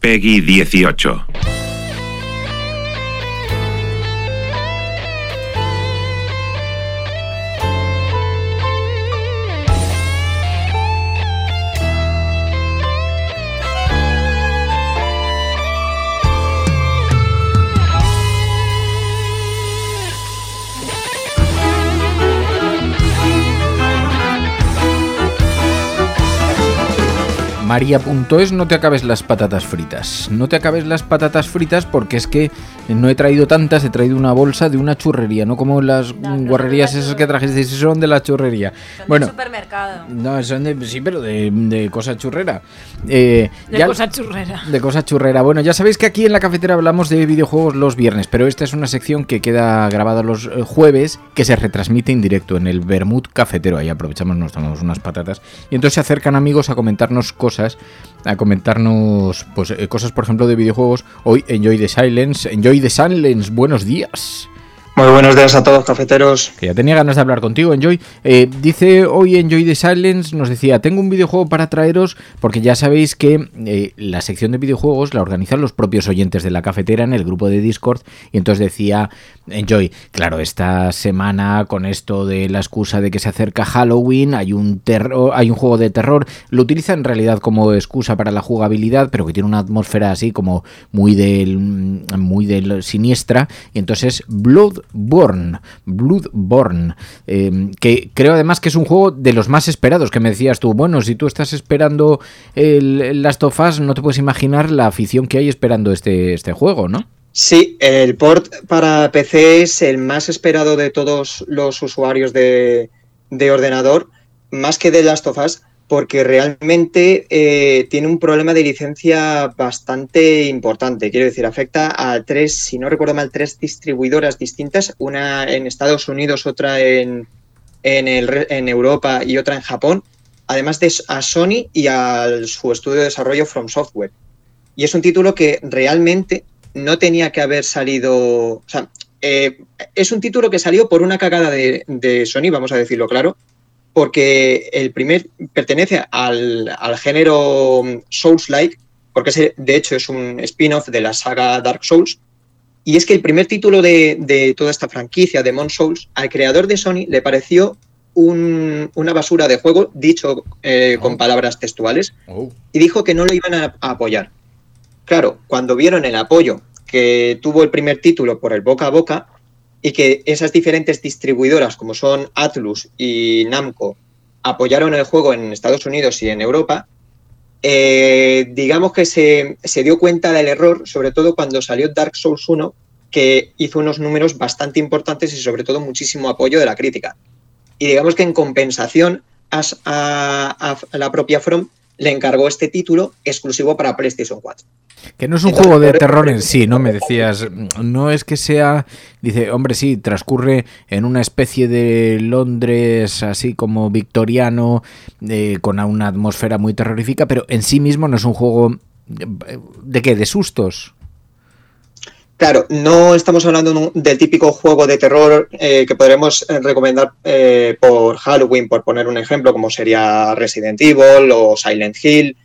Peggy 18. María.es, no te acabes las patatas fritas. No te acabes las patatas fritas porque es que no he traído tantas, he traído una bolsa de una churrería, no como las guarrerías esas que trajiste, son de la churrería. bueno, de supermercado. No, son de, sí, pero de, cosa churrera. Eh, de cosa churrera. De cosa churrera. Bueno, ya sabéis que aquí en la cafetera hablamos de videojuegos los viernes, pero esta es una sección que queda grabada los eh, jueves, que se retransmite en directo en el Bermud Cafetero. Ahí aprovechamos, nos tomamos unas patatas. Y entonces se acercan amigos a comentarnos cosas a comentarnos pues, eh, cosas, por ejemplo, de videojuegos. Hoy Enjoy the Silence. Enjoy the Silence, buenos días. Muy buenos días a todos, cafeteros. Que ya tenía ganas de hablar contigo, Enjoy. Eh, dice hoy Enjoy the Silence, nos decía, tengo un videojuego para traeros, porque ya sabéis que eh, la sección de videojuegos la organizan los propios oyentes de la cafetera en el grupo de Discord, y entonces decía, Enjoy, claro, esta semana con esto de la excusa de que se acerca Halloween, hay un, terror, hay un juego de terror, lo utiliza en realidad como excusa para la jugabilidad, pero que tiene una atmósfera así como muy del, muy del siniestra, y entonces Blood Bloodborne, Bloodborne, eh, que creo además que es un juego de los más esperados, que me decías tú, bueno, si tú estás esperando el, Last of Us, no te puedes imaginar la afición que hay esperando este, este juego, ¿no? Sí, el port para PC es el más esperado de todos los usuarios de, de ordenador, más que de Last of Us, porque realmente eh, tiene un problema de licencia bastante importante. Quiero decir, afecta a tres, si no recuerdo mal, tres distribuidoras distintas, una en Estados Unidos, otra en, en, Europa y otra en Japón, además de a Sony y a su estudio de desarrollo From Software. Y es un título que realmente no tenía que haber salido, o sea, eh, es un título que salió por una cagada de Sony, vamos a decirlo claro, porque el primer pertenece al, género Souls-like, porque de hecho es un spin-off de la saga Dark Souls. Y es que el primer título de, toda esta franquicia, de Mon Souls, al creador de Sony le pareció una basura de juego, dicho eh, con oh. palabras textuales, oh. y dijo que no lo iban a apoyar. Claro, cuando vieron el apoyo que tuvo el primer título por el boca a boca, y que esas diferentes distribuidoras como son Atlus y Namco apoyaron el juego en Estados Unidos y en Europa, eh, digamos que se, dio cuenta del error, sobre todo cuando salió Dark Souls 1, que hizo unos números bastante importantes y sobre todo muchísimo apoyo de la crítica. Y digamos que en compensación a, a la propia From le encargó este título exclusivo para PlayStation 4. Que no es un juego de terror en sí, ¿no? Me decías, no es que sea, dice, hombre, sí, transcurre en una especie de Londres así como victoriano, eh, con una atmósfera muy terrorífica, pero en sí mismo no es un juego de, de qué, de sustos. Claro, no estamos hablando del típico juego de terror eh, que podremos eh, recomendar por Halloween, por poner un ejemplo, como sería Resident Evil o Silent Hill,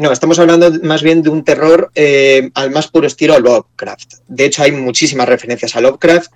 no, estamos hablando más bien de un terror eh, al más puro estilo Lovecraft. De hecho, hay muchísimas referencias a Lovecraft.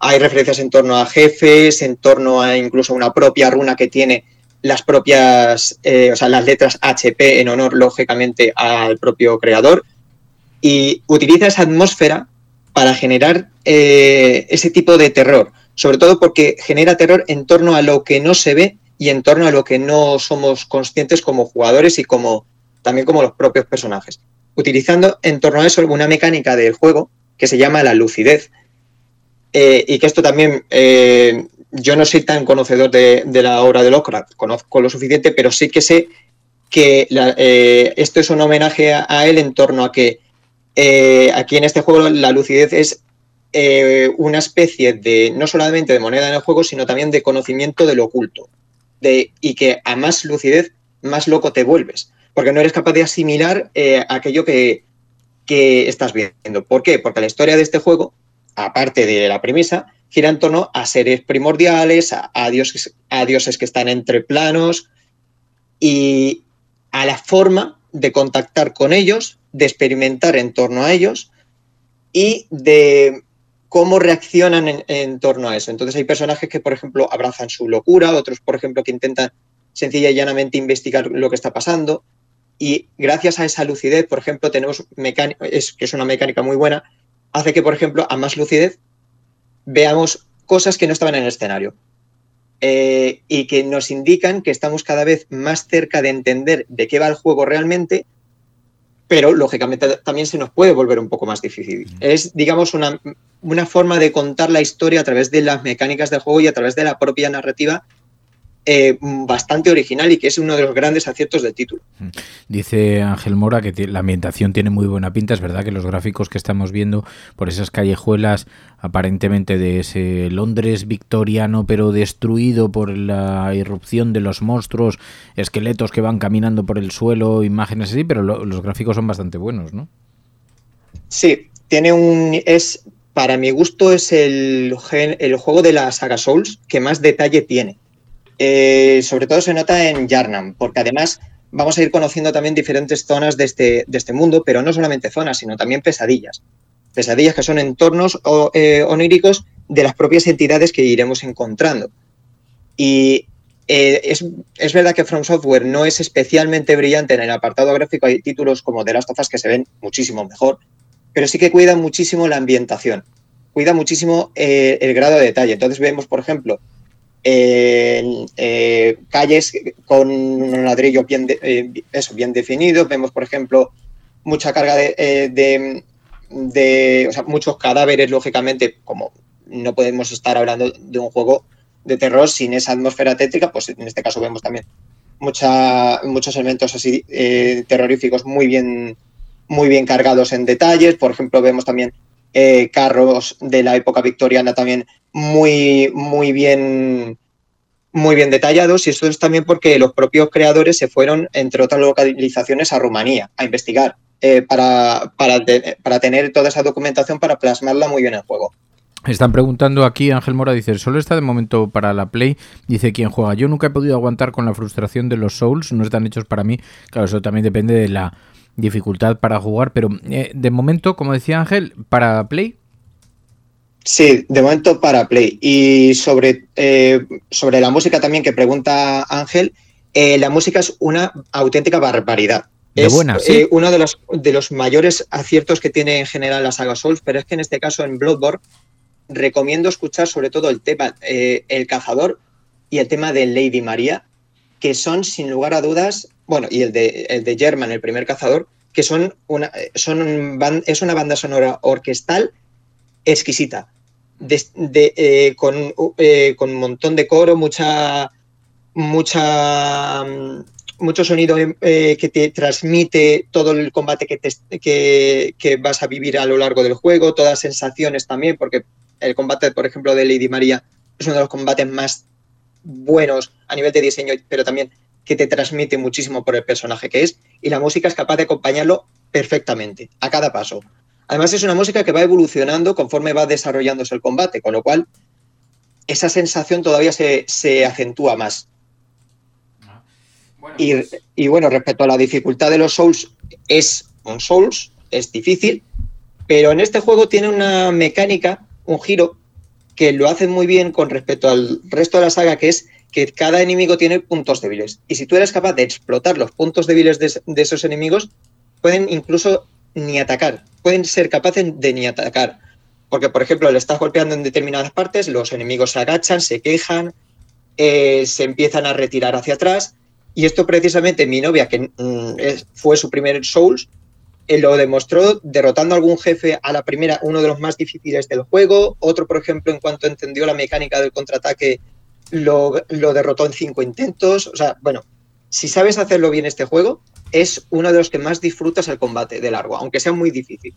Hay referencias en torno a jefes, en torno a incluso una propia runa que tiene las propias, eh, o sea, las letras HP en honor, lógicamente, al propio creador. y utiliza esa atmósfera para generar eh, ese tipo de terror, sobre todo porque genera terror en torno a lo que no se ve y en torno a lo que no somos conscientes como jugadores y como también como los propios personajes. Utilizando en torno a eso una mecánica del juego que se llama la lucidez, eh, y que esto también, eh, yo no soy tan conocedor de, la obra de Lovecraft, conozco lo suficiente, pero sí que sé que esto es un homenaje a, él en torno a que aquí en este juego la lucidez es eh, una especie de, no solamente de moneda en el juego, sino también de conocimiento de lo oculto. De, y que a más lucidez, más loco te vuelves. Porque no eres capaz de asimilar eh, aquello que, estás viendo. ¿Por qué? Porque la historia de este juego, aparte de la premisa, gira en torno a seres primordiales, a, dioses, a dioses que están entre planos y a la forma de contactar con ellos, de experimentar en torno a ellos y de cómo reaccionan en, torno a eso. Entonces hay personajes que, por ejemplo, abrazan su locura, otros, por ejemplo, que intentan sencilla y llanamente investigar lo que está pasando. Y gracias a esa lucidez, por ejemplo, tenemos es, que es una mecánica muy buena, hace que, por ejemplo, a más lucidez veamos cosas que no estaban en el escenario. Eh, y que nos indican que estamos cada vez más cerca de entender de qué va el juego realmente pero lógicamente también se nos puede volver un poco más difícil. Es, digamos, una, una, forma de contar la historia a través de las mecánicas del juego y a través de la propia narrativa eh, bastante original y que es uno de los grandes aciertos del título. Dice Ángel Mora que la ambientación tiene muy buena pinta, es verdad que los gráficos que estamos viendo por esas callejuelas aparentemente de ese Londres victoriano pero destruido por la irrupción de los monstruos, esqueletos que van caminando por el suelo, imágenes así, pero los gráficos son bastante buenos, ¿no? Sí, tiene un es para mi gusto es el, el juego de la saga Souls que más detalle tiene eh, sobre todo se nota en Yarnam, porque además vamos a ir conociendo también diferentes zonas de este, de este mundo, pero no solamente zonas, sino también pesadillas. Pesadillas que son entornos eh, oníricos de las propias entidades que iremos encontrando. Y eh, es, verdad que From Software no es especialmente brillante en el apartado gráfico. Hay títulos como The Last of que se ven muchísimo mejor, pero sí que cuida muchísimo la ambientación, cuida muchísimo el grado de detalle. Entonces vemos, por ejemplo, eh, calles con un ladrillo bien, eh, eso, bien definido. Vemos, por ejemplo, mucha carga de, eh, de, muchos cadáveres, lógicamente, como no podemos estar hablando de un juego de terror sin esa atmósfera tétrica, pues en este caso vemos también mucha, muchos elementos así terroríficos muy bien, muy bien cargados en detalles. Por ejemplo, vemos también carros de la época victoriana también muy, muy bien muy bien detallados y esto es también porque los propios creadores se fueron, entre otras localizaciones, a Rumanía a investigar eh, para, para, tener toda esa documentación para plasmarla muy bien en el juego. Están preguntando aquí, Ángel Mora dice, solo está de momento para la Play, dice quien juega. Yo nunca he podido aguantar con la frustración de los Souls, no están hechos para mí. Claro, eso también depende de la dificultad para jugar, pero eh, de momento, como decía Ángel, para Play Sí, de momento para Play. Y sobre, eh, sobre la música también que pregunta Ángel, eh, la música es una auténtica barbaridad. es eh, uno de los, de los mayores aciertos que tiene en general la saga Souls, pero es que en este caso en Bloodborne recomiendo escuchar sobre todo el tema El Cazador y el tema de Lady María, que son sin lugar a dudas, bueno, y el de, el de German, el primer cazador, que son una, son, es una banda sonora orquestal exquisita. Eh, con, eh, con, un montón de coro, mucha, mucha, mm, mucho sonido eh, que te transmite todo el combate que, que, vas a vivir a lo largo del juego, todas las sensaciones también, porque el combate, por ejemplo, de Lady María es uno de los combates más buenos a nivel de diseño, pero también que te transmite muchísimo por el personaje que es, y la música es capaz de acompañarlo perfectamente, a cada paso. Además es una música que va evolucionando conforme va desarrollándose el combate, con lo cual esa sensación todavía se, acentúa más. y, bueno, respecto a la dificultad de los Souls, es un Souls, es difícil, pero en este juego tiene una mecánica, un giro, que lo hace muy bien con respecto al resto de la saga, que es que cada enemigo tiene puntos débiles. Y si tú eres capaz de explotar los puntos débiles de esos enemigos, pueden incluso ni atacar, pueden ser capaces de ni atacar. Porque, por ejemplo, le estás golpeando en determinadas partes, los enemigos se agachan, se quejan, eh, se empiezan a retirar hacia atrás. Y esto precisamente mi novia, que mm, fue su primer Souls, eh, lo demostró derrotando a algún jefe a la primera, uno de los más difíciles del juego. Otro, por ejemplo, en cuanto entendió la mecánica del contraataque, lo, lo derrotó en cinco intentos. O sea, bueno, si sabes hacerlo bien este juego, es uno de los que más disfrutas el combate de largo, aunque sea muy difícil.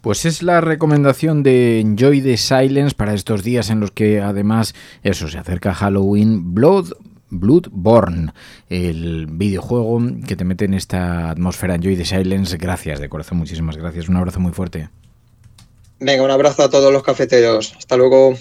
Pues es la recomendación de Enjoy the Silence para estos días en los que además eso se acerca Halloween Blood Bloodborne, el videojuego que te mete en esta atmósfera Enjoy the Silence. Gracias de corazón, muchísimas gracias. Un abrazo muy fuerte. Venga, un abrazo a todos los cafeteros. Hasta luego.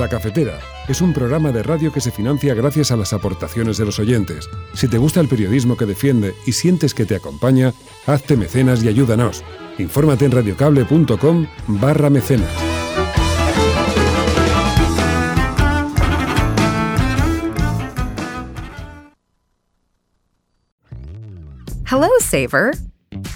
La Cafetera es un programa de radio que se financia gracias a las aportaciones de los oyentes. Si te gusta el periodismo que defiende y sientes que te acompaña, hazte mecenas y ayúdanos. Infórmate en radiocable.com barra mecenas. Hello, Saver.